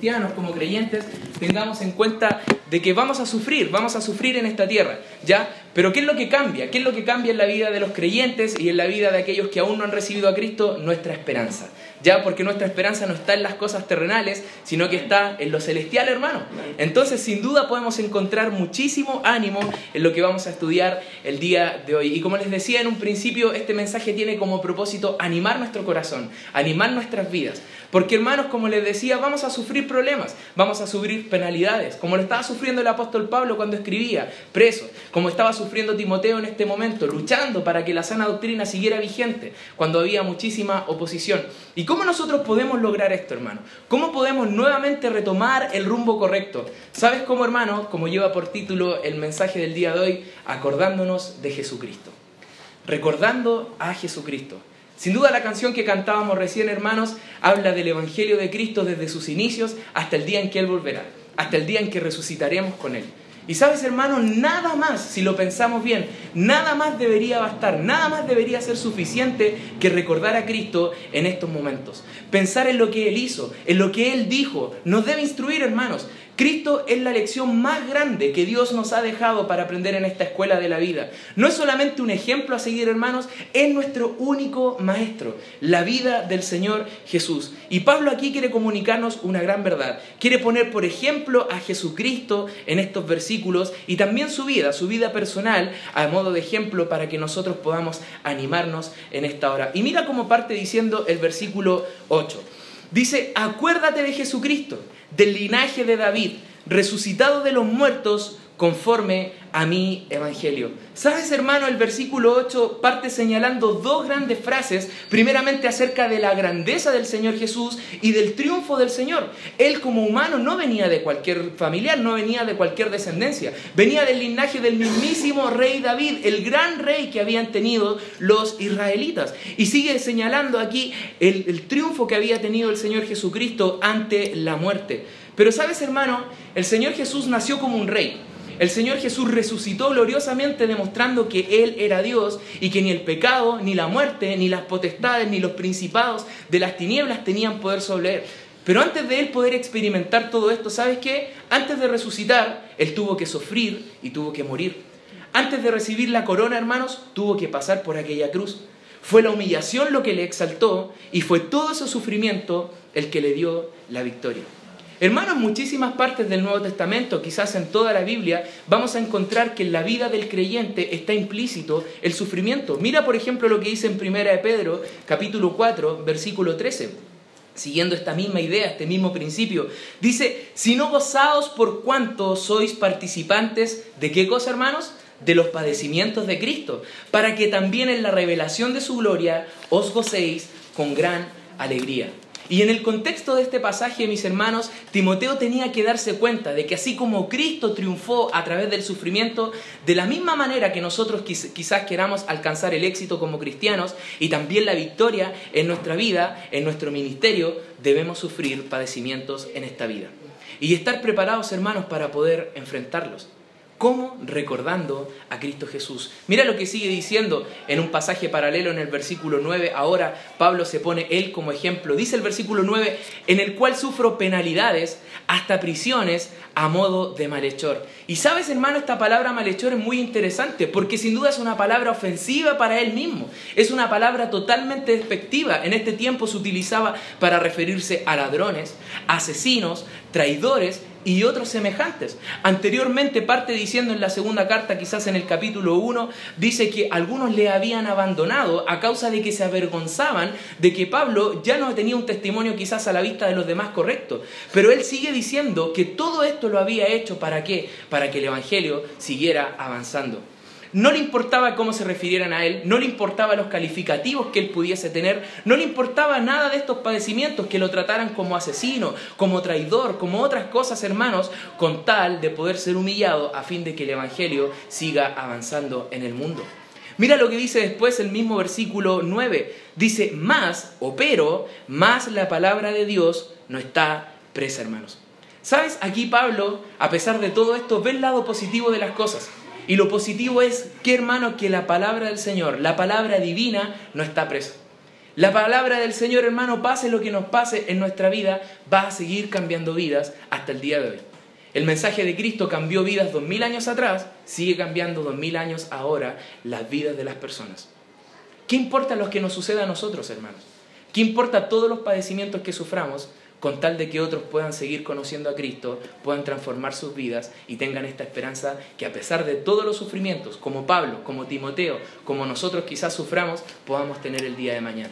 cristianos, como creyentes, tengamos en cuenta de que vamos a sufrir, vamos a sufrir en esta tierra, ¿ya? Pero ¿qué es lo que cambia? ¿Qué es lo que cambia en la vida de los creyentes y en la vida de aquellos que aún no han recibido a Cristo? Nuestra esperanza. Ya, porque nuestra esperanza no está en las cosas terrenales, sino que está en lo celestial, hermano. Entonces, sin duda podemos encontrar muchísimo ánimo en lo que vamos a estudiar el día de hoy. Y como les decía en un principio, este mensaje tiene como propósito animar nuestro corazón, animar nuestras vidas. Porque hermanos, como les decía, vamos a sufrir problemas, vamos a sufrir penalidades, como lo estaba sufriendo el apóstol Pablo cuando escribía, preso, como estaba sufriendo Timoteo en este momento, luchando para que la sana doctrina siguiera vigente, cuando había muchísima oposición. ¿Y cómo nosotros podemos lograr esto, hermano? ¿Cómo podemos nuevamente retomar el rumbo correcto? ¿Sabes cómo, hermano? Como lleva por título el mensaje del día de hoy, acordándonos de Jesucristo. Recordando a Jesucristo. Sin duda la canción que cantábamos recién, hermanos, habla del Evangelio de Cristo desde sus inicios hasta el día en que Él volverá, hasta el día en que resucitaremos con Él. Y sabes, hermano, nada más, si lo pensamos bien, nada más debería bastar, nada más debería ser suficiente que recordar a Cristo en estos momentos. Pensar en lo que Él hizo, en lo que Él dijo, nos debe instruir, hermanos. Cristo es la lección más grande que Dios nos ha dejado para aprender en esta escuela de la vida. No es solamente un ejemplo a seguir, hermanos, es nuestro único maestro, la vida del Señor Jesús. Y Pablo aquí quiere comunicarnos una gran verdad. Quiere poner, por ejemplo, a Jesucristo en estos versículos y también su vida, su vida personal, a modo de ejemplo para que nosotros podamos animarnos en esta hora. Y mira cómo parte diciendo el versículo 8. Dice, acuérdate de Jesucristo del linaje de David, resucitado de los muertos conforme a mi evangelio. ¿Sabes, hermano? El versículo 8 parte señalando dos grandes frases, primeramente acerca de la grandeza del Señor Jesús y del triunfo del Señor. Él como humano no venía de cualquier familiar, no venía de cualquier descendencia, venía del linaje del mismísimo rey David, el gran rey que habían tenido los israelitas. Y sigue señalando aquí el, el triunfo que había tenido el Señor Jesucristo ante la muerte. Pero sabes, hermano, el Señor Jesús nació como un rey. El Señor Jesús resucitó gloriosamente demostrando que Él era Dios y que ni el pecado, ni la muerte, ni las potestades, ni los principados de las tinieblas tenían poder sobre Él. Pero antes de Él poder experimentar todo esto, ¿sabes qué? Antes de resucitar, Él tuvo que sufrir y tuvo que morir. Antes de recibir la corona, hermanos, tuvo que pasar por aquella cruz. Fue la humillación lo que le exaltó y fue todo ese sufrimiento el que le dio la victoria. Hermanos, muchísimas partes del Nuevo Testamento, quizás en toda la Biblia, vamos a encontrar que en la vida del creyente está implícito el sufrimiento. Mira, por ejemplo, lo que dice en Primera de Pedro, capítulo 4, versículo 13. Siguiendo esta misma idea, este mismo principio, dice, si no gozaos por cuanto sois participantes de qué cosa, hermanos? de los padecimientos de Cristo, para que también en la revelación de su gloria os gocéis con gran alegría. Y en el contexto de este pasaje, mis hermanos, Timoteo tenía que darse cuenta de que así como Cristo triunfó a través del sufrimiento, de la misma manera que nosotros quizás queramos alcanzar el éxito como cristianos y también la victoria en nuestra vida, en nuestro ministerio, debemos sufrir padecimientos en esta vida. Y estar preparados, hermanos, para poder enfrentarlos. ¿Cómo? Recordando a Cristo Jesús. Mira lo que sigue diciendo en un pasaje paralelo en el versículo 9. Ahora Pablo se pone él como ejemplo. Dice el versículo 9, en el cual sufro penalidades, hasta prisiones, a modo de malhechor. Y sabes, hermano, esta palabra malhechor es muy interesante porque sin duda es una palabra ofensiva para él mismo. Es una palabra totalmente despectiva. En este tiempo se utilizaba para referirse a ladrones, asesinos, traidores y otros semejantes. Anteriormente parte diciendo en la segunda carta, quizás en el capítulo 1, dice que algunos le habían abandonado a causa de que se avergonzaban de que Pablo ya no tenía un testimonio quizás a la vista de los demás correcto. Pero él sigue diciendo que todo esto lo había hecho para qué? Que el Evangelio siguiera avanzando. No le importaba cómo se refirieran a él, no le importaba los calificativos que él pudiese tener, no le importaba nada de estos padecimientos, que lo trataran como asesino, como traidor, como otras cosas, hermanos, con tal de poder ser humillado a fin de que el Evangelio siga avanzando en el mundo. Mira lo que dice después el mismo versículo 9. Dice, más o pero, más la palabra de Dios no está presa, hermanos. ¿Sabes? Aquí Pablo, a pesar de todo esto, ve el lado positivo de las cosas. Y lo positivo es que, hermano, que la palabra del Señor, la palabra divina, no está presa. La palabra del Señor, hermano, pase lo que nos pase en nuestra vida, va a seguir cambiando vidas hasta el día de hoy. El mensaje de Cristo cambió vidas dos mil años atrás, sigue cambiando dos mil años ahora las vidas de las personas. ¿Qué importa lo que nos suceda a nosotros, hermanos? ¿Qué importa todos los padecimientos que suframos con tal de que otros puedan seguir conociendo a Cristo, puedan transformar sus vidas y tengan esta esperanza que a pesar de todos los sufrimientos, como Pablo, como Timoteo, como nosotros quizás suframos, podamos tener el día de mañana?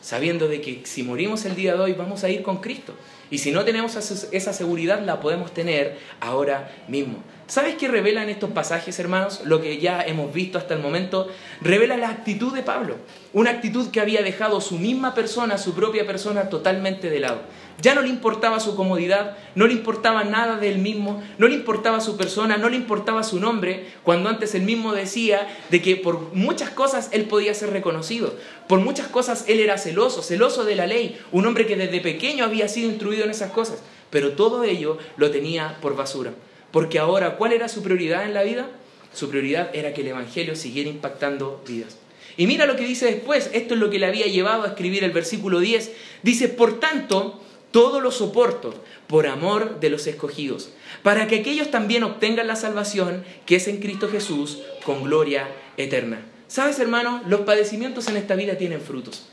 Sabiendo de que si morimos el día de hoy vamos a ir con Cristo. Y si no tenemos esa seguridad, la podemos tener ahora mismo. ¿Sabes qué revelan estos pasajes, hermanos? Lo que ya hemos visto hasta el momento, revela la actitud de Pablo. Una actitud que había dejado su misma persona, su propia persona, totalmente de lado. Ya no le importaba su comodidad, no le importaba nada de él mismo, no le importaba su persona, no le importaba su nombre, cuando antes él mismo decía de que por muchas cosas él podía ser reconocido, por muchas cosas él era celoso, celoso de la ley, un hombre que desde pequeño había sido instruido en esas cosas, pero todo ello lo tenía por basura. Porque ahora, ¿cuál era su prioridad en la vida? Su prioridad era que el Evangelio siguiera impactando vidas. Y mira lo que dice después, esto es lo que le había llevado a escribir el versículo 10. Dice, por tanto, todo lo soporto por amor de los escogidos, para que aquellos también obtengan la salvación que es en Cristo Jesús con gloria eterna. ¿Sabes, hermano? Los padecimientos en esta vida tienen frutos.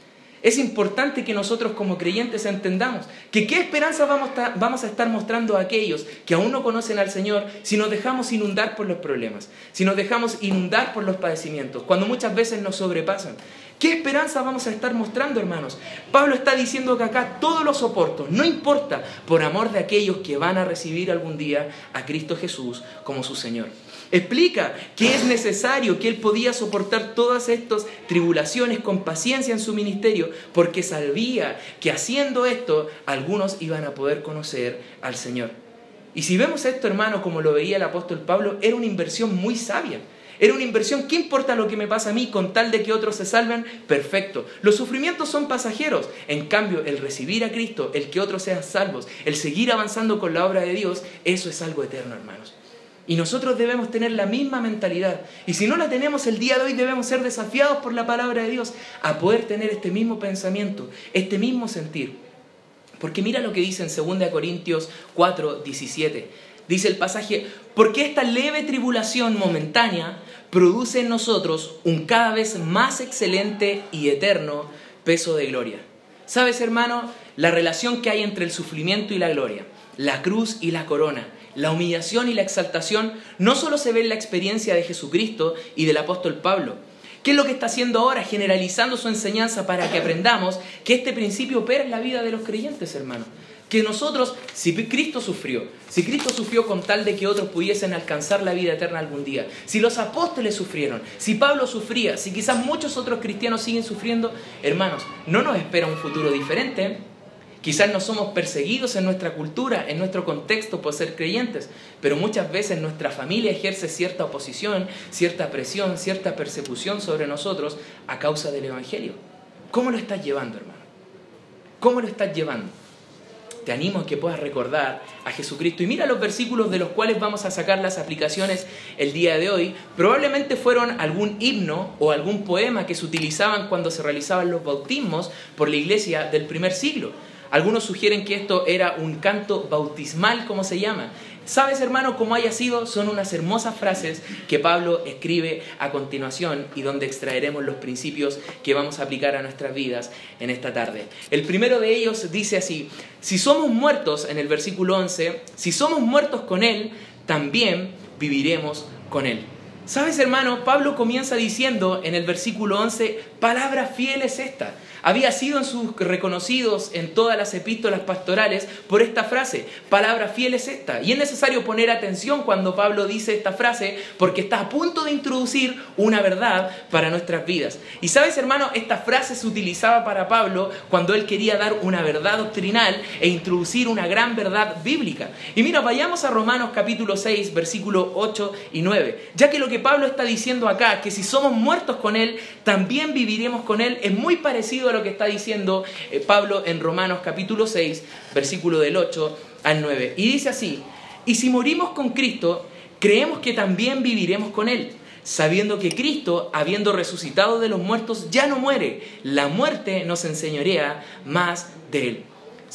Es importante que nosotros como creyentes entendamos que qué esperanza vamos a, estar mostrando a aquellos que aún no conocen al Señor si nos dejamos inundar por los problemas, si nos dejamos inundar por los padecimientos, cuando muchas veces nos sobrepasan. ¿Qué esperanza vamos a estar mostrando, hermanos? Pablo está diciendo que acá todo lo soporto, no importa, por amor de aquellos que van a recibir algún día a Cristo Jesús como su Señor. Explica que es necesario, que él podía soportar todas estas tribulaciones con paciencia en su ministerio, porque sabía que haciendo esto algunos iban a poder conocer al Señor. Y si vemos esto, hermano, como lo veía el apóstol Pablo, era una inversión muy sabia. Era una inversión, ¿qué importa lo que me pasa a mí con tal de que otros se salven? Perfecto. Los sufrimientos son pasajeros. En cambio, el recibir a Cristo, el que otros sean salvos, el seguir avanzando con la obra de Dios, eso es algo eterno, hermanos. Y nosotros debemos tener la misma mentalidad. Y si no la tenemos el día de hoy, debemos ser desafiados por la palabra de Dios a poder tener este mismo pensamiento, este mismo sentir. Porque mira lo que dice en 2 Corintios 4, 17 dice el pasaje, porque esta leve tribulación momentánea produce en nosotros un cada vez más excelente y eterno peso de gloria. ¿Sabes, hermano? La relación que hay entre el sufrimiento y la gloria, la cruz y la corona, la humillación y la exaltación, no solo se ve en la experiencia de Jesucristo y del apóstol Pablo. ¿Qué es lo que está haciendo ahora? Generalizando su enseñanza para que aprendamos que este principio opera en la vida de los creyentes, hermano que nosotros, si Cristo sufrió, si Cristo sufrió con tal de que otros pudiesen alcanzar la vida eterna algún día, si los apóstoles sufrieron, si Pablo sufría, si quizás muchos otros cristianos siguen sufriendo, hermanos, no nos espera un futuro diferente. Quizás no somos perseguidos en nuestra cultura, en nuestro contexto por ser creyentes, pero muchas veces nuestra familia ejerce cierta oposición, cierta presión, cierta persecución sobre nosotros a causa del Evangelio. ¿Cómo lo estás llevando, hermano? ¿Cómo lo estás llevando? te animo a que puedas recordar a Jesucristo. Y mira los versículos de los cuales vamos a sacar las aplicaciones el día de hoy. Probablemente fueron algún himno o algún poema que se utilizaban cuando se realizaban los bautismos por la iglesia del primer siglo. Algunos sugieren que esto era un canto bautismal, como se llama, Sabes, hermano, como haya sido, son unas hermosas frases que Pablo escribe a continuación y donde extraeremos los principios que vamos a aplicar a nuestras vidas en esta tarde. El primero de ellos dice así, si somos muertos, en el versículo 11, si somos muertos con Él, también viviremos con Él. ¿Sabes, hermano? Pablo comienza diciendo en el versículo 11, palabra fiel es esta había sido en sus reconocidos en todas las epístolas pastorales por esta frase, palabra fiel es esta. Y es necesario poner atención cuando Pablo dice esta frase porque está a punto de introducir una verdad para nuestras vidas. Y sabes hermano, esta frase se utilizaba para Pablo cuando él quería dar una verdad doctrinal e introducir una gran verdad bíblica. Y mira, vayamos a Romanos capítulo 6, versículo 8 y 9, ya que lo que Pablo está diciendo acá, que si somos muertos con él, también viviremos con él, es muy parecido a lo que está diciendo eh, Pablo en Romanos capítulo 6, versículo del 8 al 9. Y dice así, y si morimos con Cristo, creemos que también viviremos con Él. sabiendo que Cristo, habiendo resucitado de los muertos, ya no muere. La muerte nos enseñorea más de Él.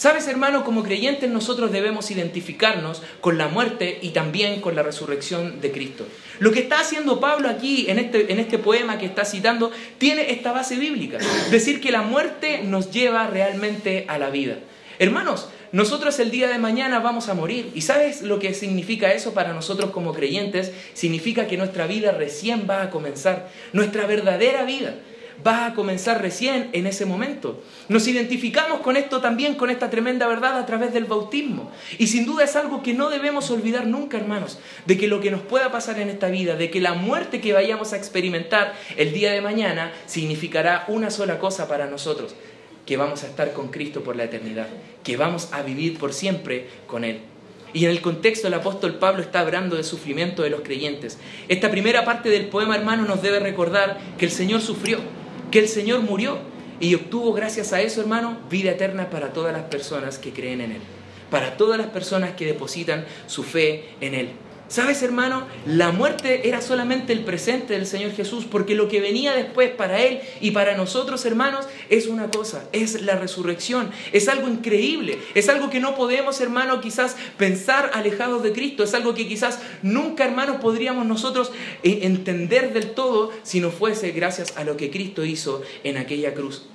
Sabes, hermano, como creyentes nosotros debemos identificarnos con la muerte y también con la resurrección de Cristo. Lo que está haciendo Pablo aquí en este, en este poema que está citando tiene esta base bíblica, decir que la muerte nos lleva realmente a la vida. Hermanos, nosotros el día de mañana vamos a morir. ¿Y sabes lo que significa eso para nosotros como creyentes? Significa que nuestra vida recién va a comenzar, nuestra verdadera vida va a comenzar recién en ese momento. Nos identificamos con esto también, con esta tremenda verdad a través del bautismo. Y sin duda es algo que no debemos olvidar nunca, hermanos, de que lo que nos pueda pasar en esta vida, de que la muerte que vayamos a experimentar el día de mañana significará una sola cosa para nosotros, que vamos a estar con Cristo por la eternidad, que vamos a vivir por siempre con Él. Y en el contexto el apóstol Pablo está hablando del sufrimiento de los creyentes. Esta primera parte del poema, hermano, nos debe recordar que el Señor sufrió, que el Señor murió y obtuvo gracias a eso, hermano, vida eterna para todas las personas que creen en Él, para todas las personas que depositan su fe en Él. ¿Sabes, hermano? La muerte era solamente el presente del Señor Jesús, porque lo que venía después para Él y para nosotros, hermanos, es una cosa, es la resurrección. Es algo increíble, es algo que no podemos, hermano, quizás pensar alejados de Cristo, es algo que quizás nunca, hermano, podríamos nosotros eh, entender del todo si no fuese gracias a lo que Cristo hizo en aquella cruz.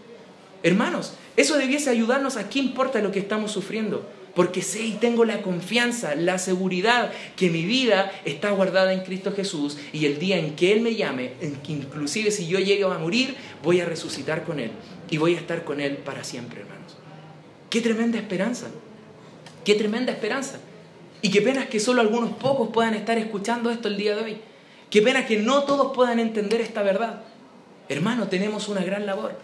Hermanos, eso debiese ayudarnos a qué importa lo que estamos sufriendo porque sé y tengo la confianza, la seguridad que mi vida está guardada en Cristo Jesús y el día en que Él me llame, en que inclusive si yo llego a morir, voy a resucitar con Él y voy a estar con Él para siempre, hermanos. Qué tremenda esperanza, qué tremenda esperanza. Y qué pena que solo algunos pocos puedan estar escuchando esto el día de hoy. Qué pena que no todos puedan entender esta verdad. Hermano, tenemos una gran labor.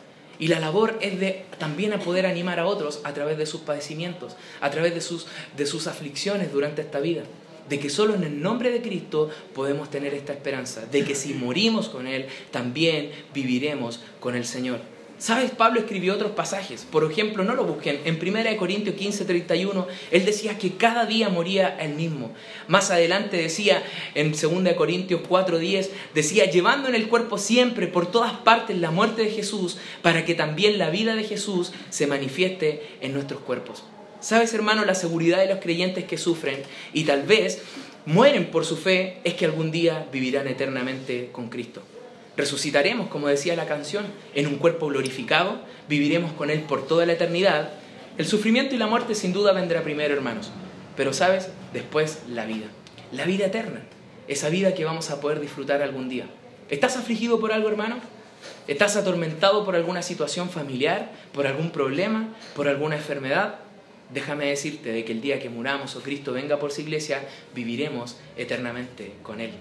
Y la labor es de también a poder animar a otros a través de sus padecimientos, a través de sus, de sus aflicciones durante esta vida. De que solo en el nombre de Cristo podemos tener esta esperanza. De que si morimos con Él, también viviremos con el Señor. ¿Sabes? Pablo escribió otros pasajes. Por ejemplo, no lo busquen. En 1 Corintios 15, 31, él decía que cada día moría el mismo. Más adelante decía, en 2 Corintios 4, 10, decía, llevando en el cuerpo siempre, por todas partes, la muerte de Jesús, para que también la vida de Jesús se manifieste en nuestros cuerpos. ¿Sabes, hermano? La seguridad de los creyentes que sufren y tal vez mueren por su fe es que algún día vivirán eternamente con Cristo. Resucitaremos, como decía la canción, en un cuerpo glorificado, viviremos con Él por toda la eternidad. El sufrimiento y la muerte sin duda vendrá primero, hermanos, pero sabes, después la vida, la vida eterna, esa vida que vamos a poder disfrutar algún día. ¿Estás afligido por algo, hermano? ¿Estás atormentado por alguna situación familiar, por algún problema, por alguna enfermedad? Déjame decirte de que el día que muramos o Cristo venga por su iglesia, viviremos eternamente con Él.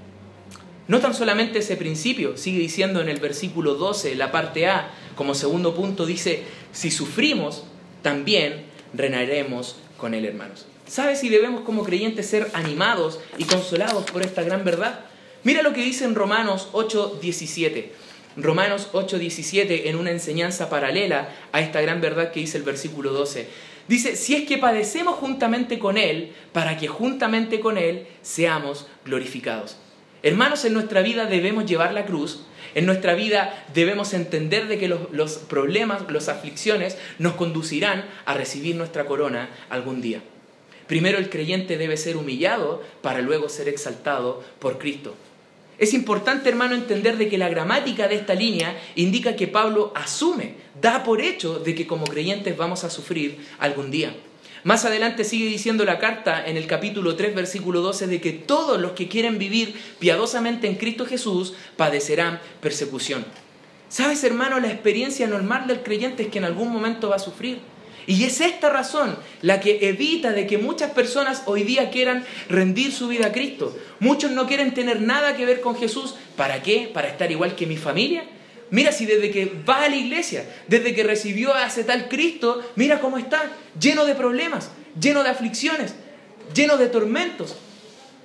No tan solamente ese principio, sigue diciendo en el versículo 12, la parte A, como segundo punto, dice, si sufrimos, también reinaremos con él, hermanos. ¿Sabes si debemos como creyentes ser animados y consolados por esta gran verdad? Mira lo que dice en Romanos 8:17. Romanos 8:17 en una enseñanza paralela a esta gran verdad que dice el versículo 12. Dice, si es que padecemos juntamente con Él, para que juntamente con Él seamos glorificados. Hermanos, en nuestra vida debemos llevar la cruz, en nuestra vida debemos entender de que los, problemas, las aflicciones nos conducirán a recibir nuestra corona algún día. Primero el creyente debe ser humillado para luego ser exaltado por Cristo. Es importante, hermano, entender de que la gramática de esta línea indica que Pablo asume, da por hecho de que como creyentes vamos a sufrir algún día. Más adelante sigue diciendo la carta en el capítulo 3, versículo 12, de que todos los que quieren vivir piadosamente en Cristo Jesús padecerán persecución. ¿Sabes, hermano? La experiencia normal del creyente es que en algún momento va a sufrir. Y es esta razón la que evita de que muchas personas hoy día quieran rendir su vida a Cristo. Muchos no quieren tener nada que ver con Jesús. ¿Para qué? ¿Para estar igual que mi familia? Mira si desde que va a la iglesia, desde que recibió a ese tal Cristo, mira cómo está, lleno de problemas, lleno de aflicciones, lleno de tormentos.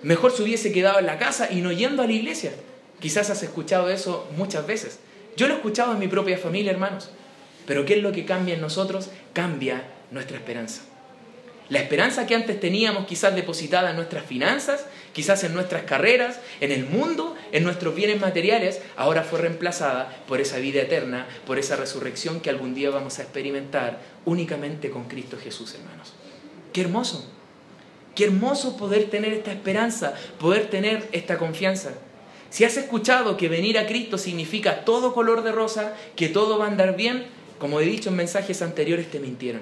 Mejor se hubiese quedado en la casa y no yendo a la iglesia. Quizás has escuchado eso muchas veces. Yo lo he escuchado en mi propia familia, hermanos. Pero ¿qué es lo que cambia en nosotros? Cambia nuestra esperanza. La esperanza que antes teníamos quizás depositada en nuestras finanzas, quizás en nuestras carreras, en el mundo, en nuestros bienes materiales, ahora fue reemplazada por esa vida eterna, por esa resurrección que algún día vamos a experimentar únicamente con Cristo Jesús, hermanos. Qué hermoso. Qué hermoso poder tener esta esperanza, poder tener esta confianza. Si has escuchado que venir a Cristo significa todo color de rosa, que todo va a andar bien, como he dicho en mensajes anteriores, te mintieron.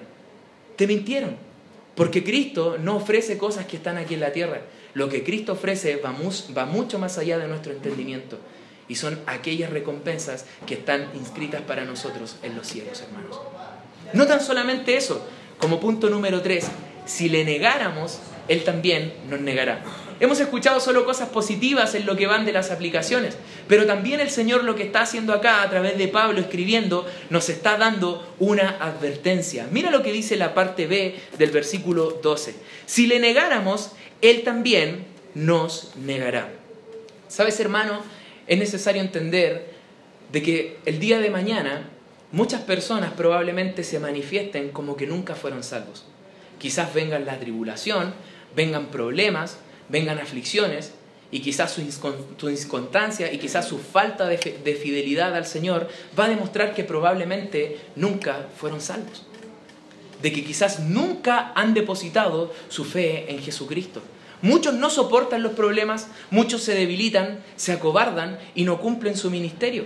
Te mintieron. Porque Cristo no ofrece cosas que están aquí en la tierra. Lo que Cristo ofrece va, mucho más allá de nuestro entendimiento. Y son aquellas recompensas que están inscritas para nosotros en los cielos, hermanos. No tan solamente eso, como punto número tres, si le negáramos, Él también nos negará. Hemos escuchado solo cosas positivas en lo que van de las aplicaciones, pero también el Señor lo que está haciendo acá a través de Pablo escribiendo nos está dando una advertencia. Mira lo que dice la parte B del versículo 12. Si le negáramos, Él también nos negará. ¿Sabes, hermano? Es necesario entender de que el día de mañana muchas personas probablemente se manifiesten como que nunca fueron salvos. Quizás vengan la tribulación, vengan problemas, vengan aflicciones y quizás su, inconstancia y quizás su falta de, de fidelidad al Señor va a demostrar que probablemente nunca fueron salvos. De que quizás nunca han depositado su fe en Jesucristo. Muchos no soportan los problemas, muchos se debilitan, se acobardan y no cumplen su ministerio.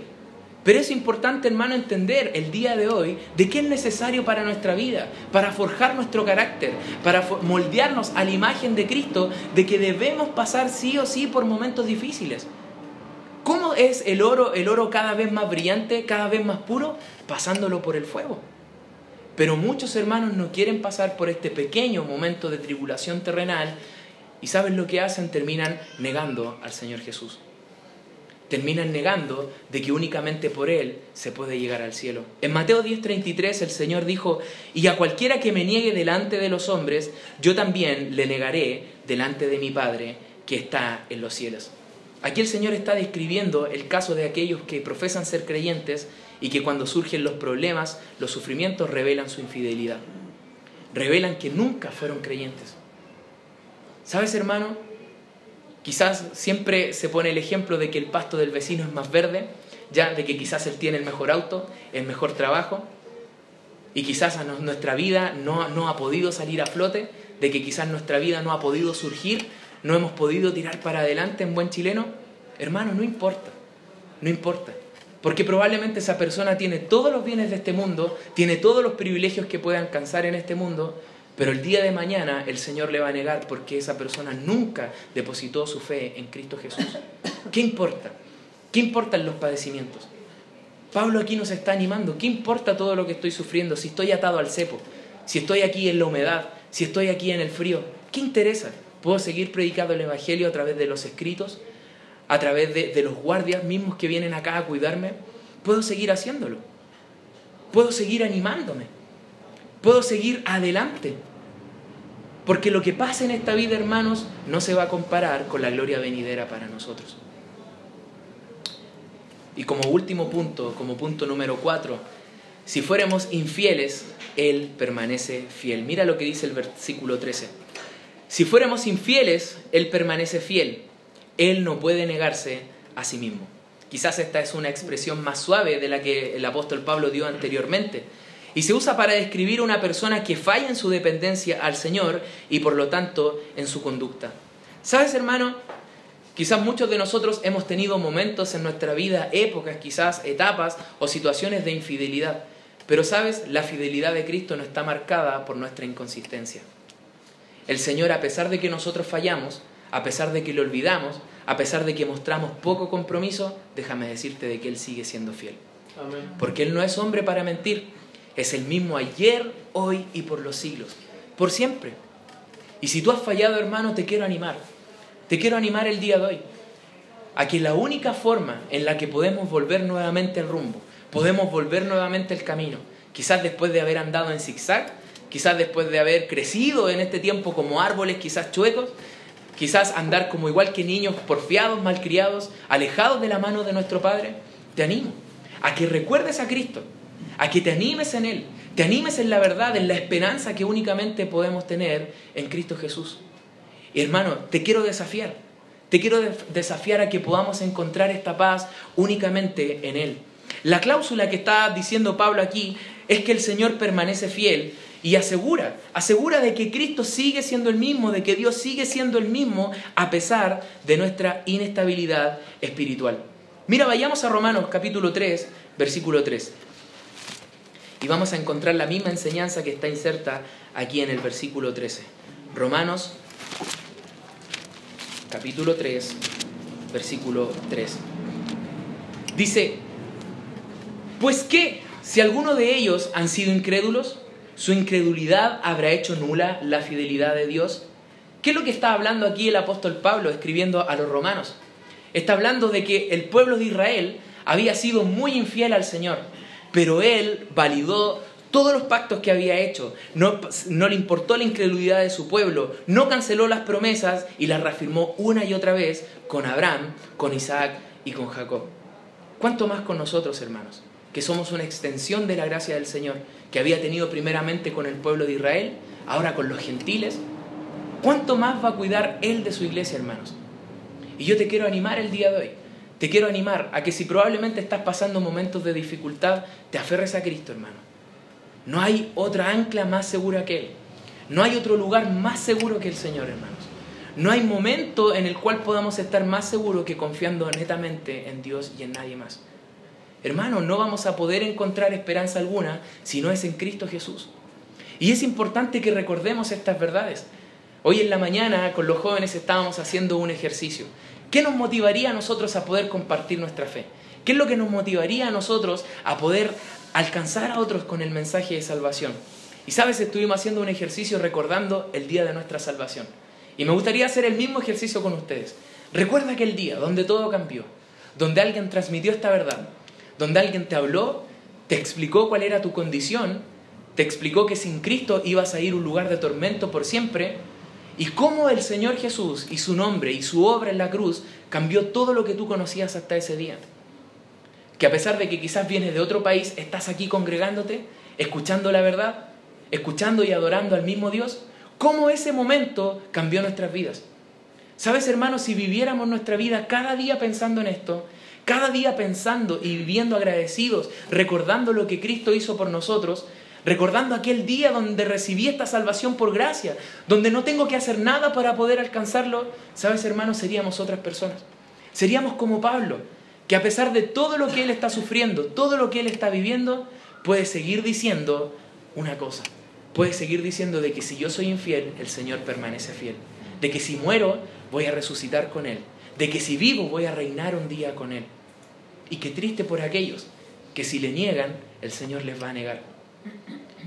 Pero es importante, hermano, entender el día de hoy de qué es necesario para nuestra vida, para forjar nuestro carácter, para moldearnos a la imagen de Cristo, de que debemos pasar sí o sí por momentos difíciles. ¿Cómo es el oro, el oro cada vez más brillante, cada vez más puro? Pasándolo por el fuego. Pero muchos hermanos no quieren pasar por este pequeño momento de tribulación terrenal y ¿saben lo que hacen? Terminan negando al Señor Jesús terminan negando de que únicamente por Él se puede llegar al cielo. En Mateo 10:33 el Señor dijo, y a cualquiera que me niegue delante de los hombres, yo también le negaré delante de mi Padre que está en los cielos. Aquí el Señor está describiendo el caso de aquellos que profesan ser creyentes y que cuando surgen los problemas, los sufrimientos revelan su infidelidad. Revelan que nunca fueron creyentes. ¿Sabes, hermano? Quizás siempre se pone el ejemplo de que el pasto del vecino es más verde, ya de que quizás él tiene el mejor auto, el mejor trabajo, y quizás nuestra vida no, no ha podido salir a flote, de que quizás nuestra vida no ha podido surgir, no hemos podido tirar para adelante en buen chileno. Hermano, no importa, no importa. Porque probablemente esa persona tiene todos los bienes de este mundo, tiene todos los privilegios que puede alcanzar en este mundo, pero el día de mañana el Señor le va a negar porque esa persona nunca depositó su fe en Cristo Jesús. ¿Qué importa? ¿Qué importan los padecimientos? Pablo aquí nos está animando. ¿Qué importa todo lo que estoy sufriendo? Si estoy atado al cepo, si estoy aquí en la humedad, si estoy aquí en el frío, ¿qué interesa? ¿Puedo seguir predicando el Evangelio a través de los escritos? ¿A través de, de los guardias mismos que vienen acá a cuidarme? ¿Puedo seguir haciéndolo? ¿Puedo seguir animándome? ¿Puedo seguir adelante? Porque lo que pasa en esta vida, hermanos, no se va a comparar con la gloria venidera para nosotros. Y como último punto, como punto número cuatro, si fuéramos infieles, Él permanece fiel. Mira lo que dice el versículo 13. Si fuéramos infieles, Él permanece fiel. Él no puede negarse a sí mismo. Quizás esta es una expresión más suave de la que el apóstol Pablo dio anteriormente y se usa para describir una persona que falla en su dependencia al Señor y por lo tanto en su conducta. ¿Sabes, hermano? Quizás muchos de nosotros hemos tenido momentos en nuestra vida, épocas, quizás etapas o situaciones de infidelidad. Pero sabes, la fidelidad de Cristo no está marcada por nuestra inconsistencia. El Señor, a pesar de que nosotros fallamos, a pesar de que lo olvidamos, a pesar de que mostramos poco compromiso, déjame decirte de que Él sigue siendo fiel. Porque Él no es hombre para mentir. Es el mismo ayer, hoy y por los siglos. Por siempre. Y si tú has fallado, hermano, te quiero animar. Te quiero animar el día de hoy. A que la única forma en la que podemos volver nuevamente el rumbo, podemos volver nuevamente el camino, quizás después de haber andado en zigzag, quizás después de haber crecido en este tiempo como árboles, quizás chuecos, quizás andar como igual que niños porfiados, malcriados, alejados de la mano de nuestro Padre, te animo a que recuerdes a Cristo, a que te animes en Él, te animes en la verdad, en la esperanza que únicamente podemos tener en Cristo Jesús. Y hermano, te quiero desafiar, te quiero desafiar a que podamos encontrar esta paz únicamente en Él. La cláusula que está diciendo Pablo aquí es que el Señor permanece fiel y asegura, asegura de que Cristo sigue siendo el mismo, de que Dios sigue siendo el mismo a pesar de nuestra inestabilidad espiritual. Mira, vayamos a Romanos capítulo 3, versículo 3. Y vamos a encontrar la misma enseñanza que está inserta aquí en el versículo 13. Romanos capítulo 3, versículo 3. Dice, pues qué, si alguno de ellos han sido incrédulos, su incredulidad habrá hecho nula la fidelidad de Dios. ¿Qué es lo que está hablando aquí el apóstol Pablo escribiendo a los romanos? Está hablando de que el pueblo de Israel había sido muy infiel al Señor, pero él validó todos los pactos que había hecho, no, no, le importó la incredulidad de su pueblo, no canceló las promesas y las reafirmó una y otra vez con Abraham, con Isaac y con Jacob. ¿Cuánto más con nosotros, hermanos? Que somos una extensión de la gracia del Señor, que había tenido primeramente con el pueblo de Israel, ahora con los gentiles. ¿Cuánto más va a cuidar Él de su iglesia, hermanos? Y yo te quiero animar el día de hoy. Te quiero animar a que si probablemente estás pasando momentos de dificultad, te aferres a Cristo, hermano. No hay otra ancla más segura que Él. No hay otro lugar más seguro que el Señor, hermanos. No hay momento en el cual podamos estar más seguros que confiando netamente en Dios y en nadie más. Hermano, no vamos a poder encontrar esperanza alguna si no es en Cristo Jesús. Y es importante que recordemos estas verdades. Hoy en la mañana con los jóvenes estábamos haciendo un ejercicio. ¿Qué nos motivaría a nosotros a poder compartir nuestra fe? ¿Qué es lo que nos motivaría a nosotros a poder alcanzar a otros con el mensaje de salvación? Y sabes, estuvimos haciendo un ejercicio recordando el día de nuestra salvación. Y me gustaría hacer el mismo ejercicio con ustedes. Recuerda aquel día donde todo cambió, donde alguien transmitió esta verdad, donde alguien te habló, te explicó cuál era tu condición, te explicó que sin Cristo ibas a ir a un lugar de tormento por siempre, y cómo el Señor Jesús y su nombre y su obra en la cruz cambió todo lo que tú conocías hasta ese día. Que a pesar de que quizás vienes de otro país, estás aquí congregándote, escuchando la verdad, escuchando y adorando al mismo Dios, cómo ese momento cambió nuestras vidas. Sabes, hermanos, si viviéramos nuestra vida cada día pensando en esto, cada día pensando y viviendo agradecidos, recordando lo que Cristo hizo por nosotros, recordando aquel día donde recibí esta salvación por gracia, donde no tengo que hacer nada para poder alcanzarlo, sabes hermanos, seríamos otras personas. Seríamos como Pablo, que a pesar de todo lo que él está sufriendo, todo lo que él está viviendo, puede seguir diciendo una cosa. Puede seguir diciendo de que si yo soy infiel, el Señor permanece fiel. De que si muero, voy a resucitar con Él. De que si vivo, voy a reinar un día con Él. Y qué triste por aquellos que si le niegan, el Señor les va a negar.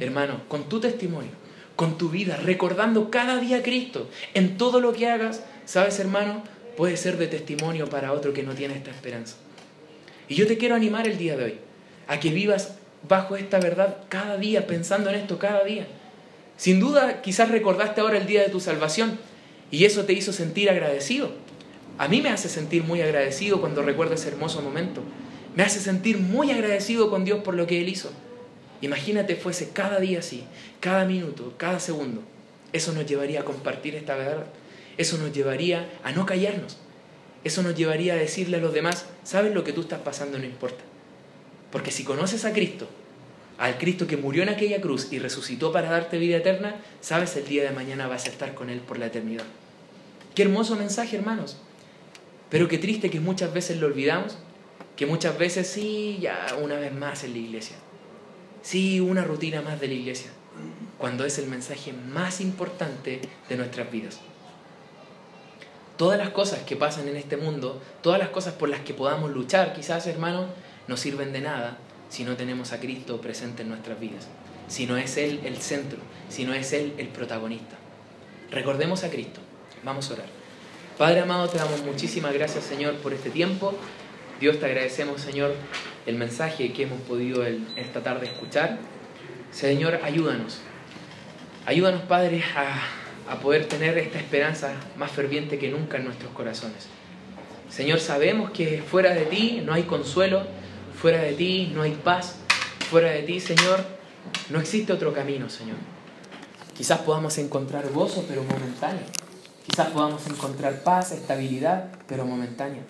Hermano, con tu testimonio, con tu vida, recordando cada día a Cristo, en todo lo que hagas, sabes hermano, puede ser de testimonio para otro que no tiene esta esperanza. Y yo te quiero animar el día de hoy a que vivas bajo esta verdad cada día, pensando en esto cada día. Sin duda, quizás recordaste ahora el día de tu salvación y eso te hizo sentir agradecido. A mí me hace sentir muy agradecido cuando recuerdo ese hermoso momento. Me hace sentir muy agradecido con Dios por lo que Él hizo. Imagínate fuese cada día así, cada minuto, cada segundo. Eso nos llevaría a compartir esta verdad. Eso nos llevaría a no callarnos. Eso nos llevaría a decirle a los demás, sabes lo que tú estás pasando, no importa. Porque si conoces a Cristo, al Cristo que murió en aquella cruz y resucitó para darte vida eterna, sabes el día de mañana vas a estar con Él por la eternidad. Qué hermoso mensaje, hermanos. Pero qué triste que muchas veces lo olvidamos, que muchas veces sí, ya una vez más en la iglesia. Sí, una rutina más de la iglesia, cuando es el mensaje más importante de nuestras vidas. Todas las cosas que pasan en este mundo, todas las cosas por las que podamos luchar, quizás hermanos, no sirven de nada si no tenemos a Cristo presente en nuestras vidas, si no es Él el centro, si no es Él el protagonista. Recordemos a Cristo. Vamos a orar. Padre amado, te damos muchísimas gracias, Señor, por este tiempo. Dios, te agradecemos, Señor, el mensaje que hemos podido esta tarde escuchar. Señor, ayúdanos. Ayúdanos, Padre, a, a poder tener esta esperanza más ferviente que nunca en nuestros corazones. Señor, sabemos que fuera de ti no hay consuelo, fuera de ti no hay paz, fuera de ti, Señor, No existe otro camino, Señor. Quizás podamos encontrar gozo, pero momentáneo. Quizás podamos encontrar paz, estabilidad, pero momentánea.